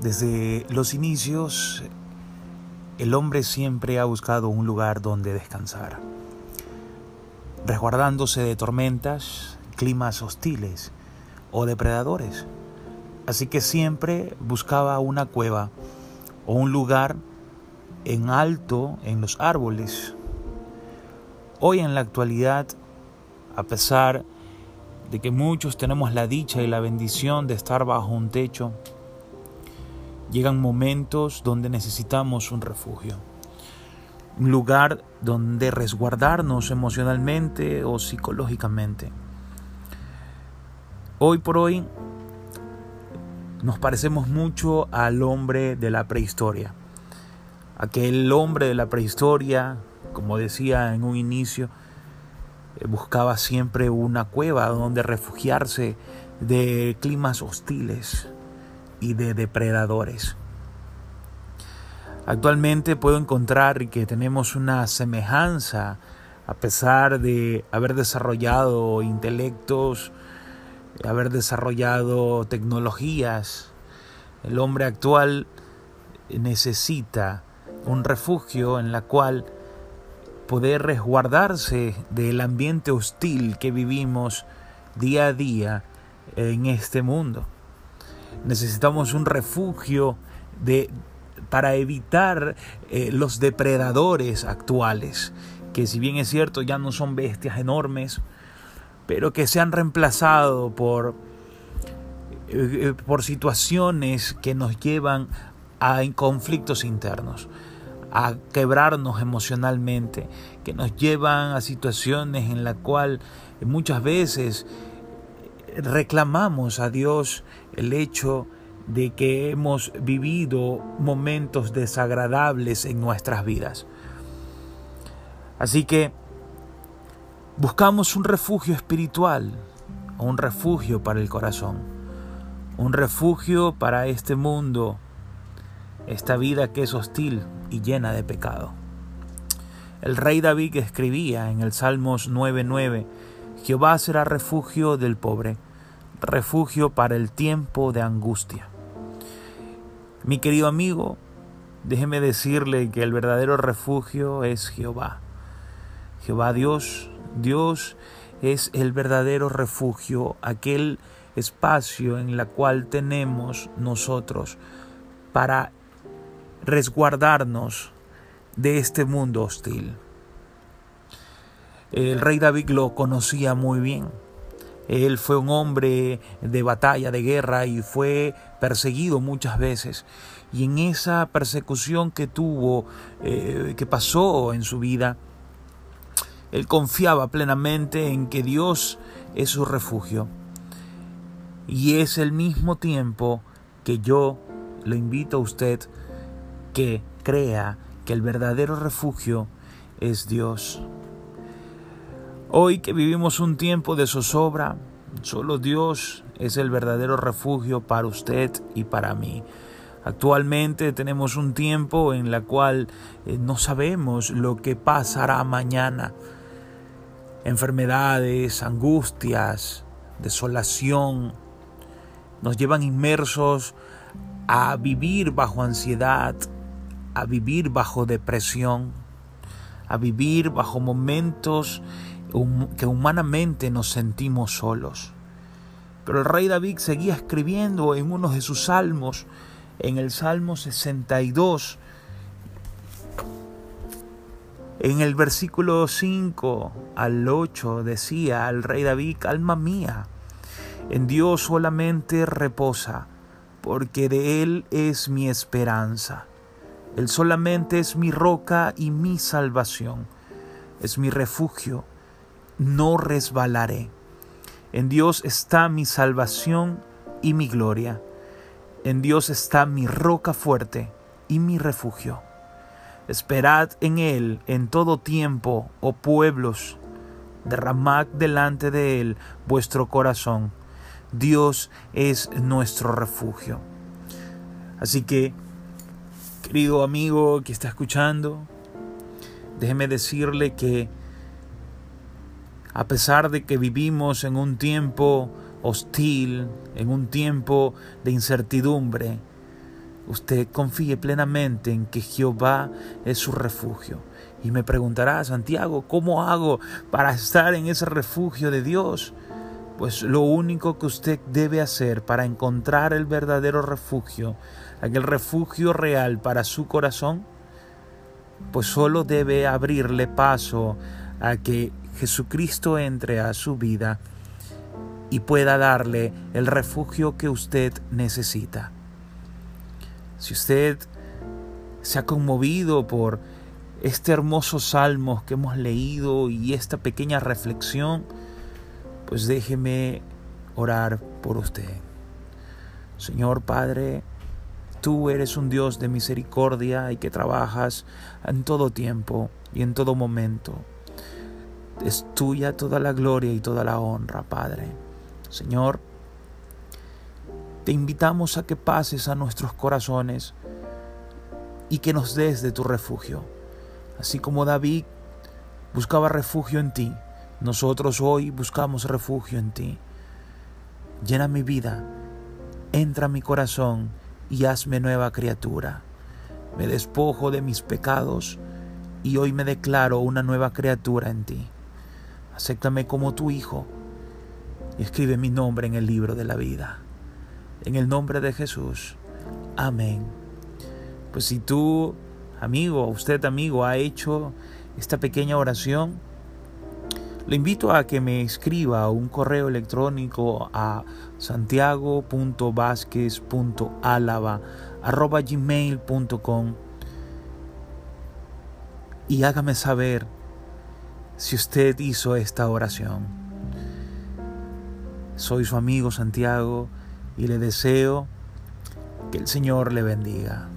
Desde los inicios, el hombre siempre ha buscado un lugar donde descansar, resguardándose de tormentas, climas hostiles o depredadores. Así que siempre buscaba una cueva o un lugar en alto en los árboles. Hoy en la actualidad, a pesar de que muchos tenemos la dicha y la bendición de estar bajo un techo, Llegan momentos donde necesitamos un refugio, un lugar donde resguardarnos emocionalmente o psicológicamente. Hoy por hoy nos parecemos mucho al hombre de la prehistoria. Aquel hombre de la prehistoria, como decía en un inicio, eh, buscaba siempre una cueva donde refugiarse de climas hostiles, y de depredadores. Actualmente puedo encontrar que tenemos una semejanza a pesar de haber desarrollado intelectos, haber desarrollado tecnologías. El hombre actual necesita un refugio en la cual poder resguardarse del ambiente hostil que vivimos día a día en este mundo. Necesitamos un refugio de, para evitar eh, los depredadores actuales, que si bien es cierto ya no son bestias enormes, pero que se han reemplazado por, eh, por situaciones que nos llevan a conflictos internos, a quebrarnos emocionalmente, que nos llevan a situaciones en las cuales muchas veces reclamamos a Dios el hecho de que hemos vivido momentos desagradables en nuestras vidas. Así que buscamos un refugio espiritual, un refugio para el corazón, un refugio para este mundo, esta vida que es hostil y llena de pecado. El rey David escribía en el Salmos 9:9, Jehová será refugio del pobre refugio para el tiempo de angustia. Mi querido amigo, déjeme decirle que el verdadero refugio es Jehová. Jehová Dios, Dios es el verdadero refugio, aquel espacio en la cual tenemos nosotros para resguardarnos de este mundo hostil. El rey David lo conocía muy bien él fue un hombre de batalla, de guerra y fue perseguido muchas veces. Y en esa persecución que tuvo, eh, que pasó en su vida, él confiaba plenamente en que Dios es su refugio. Y es el mismo tiempo que yo le invito a usted que crea que el verdadero refugio es Dios. Hoy que vivimos un tiempo de zozobra, solo Dios es el verdadero refugio para usted y para mí. Actualmente tenemos un tiempo en la cual eh, no sabemos lo que pasará mañana. Enfermedades, angustias, desolación nos llevan inmersos a vivir bajo ansiedad, a vivir bajo depresión, a vivir bajo momentos que humanamente nos sentimos solos. Pero el rey David seguía escribiendo en uno de sus salmos, en el Salmo 62, en el versículo 5 al 8 decía al rey David, alma mía, en Dios solamente reposa, porque de Él es mi esperanza. Él solamente es mi roca y mi salvación, es mi refugio no resbalaré. En Dios está mi salvación y mi gloria. En Dios está mi roca fuerte y mi refugio. Esperad en Él en todo tiempo, oh pueblos. Derramad delante de Él vuestro corazón. Dios es nuestro refugio. Así que, querido amigo que está escuchando, déjeme decirle que a pesar de que vivimos en un tiempo hostil, en un tiempo de incertidumbre, usted confíe plenamente en que Jehová es su refugio. Y me preguntará, Santiago, ¿cómo hago para estar en ese refugio de Dios? Pues lo único que usted debe hacer para encontrar el verdadero refugio, aquel refugio real para su corazón, pues solo debe abrirle paso a que Jesucristo entre a su vida y pueda darle el refugio que usted necesita. Si usted se ha conmovido por este hermoso salmo que hemos leído y esta pequeña reflexión, pues déjeme orar por usted. Señor Padre, tú eres un Dios de misericordia y que trabajas en todo tiempo y en todo momento. Es tuya toda la gloria y toda la honra, Padre. Señor, te invitamos a que pases a nuestros corazones y que nos des de tu refugio. Así como David buscaba refugio en ti, nosotros hoy buscamos refugio en ti. Llena mi vida, entra a mi corazón y hazme nueva criatura. Me despojo de mis pecados y hoy me declaro una nueva criatura en ti. Acéptame como tu hijo y escribe mi nombre en el libro de la vida. En el nombre de Jesús. Amén. Pues si tú, amigo, usted amigo, ha hecho esta pequeña oración, le invito a que me escriba un correo electrónico a santiago.vasquez.alaba.gmail.com y hágame saber si usted hizo esta oración. Soy su amigo Santiago y le deseo que el Señor le bendiga.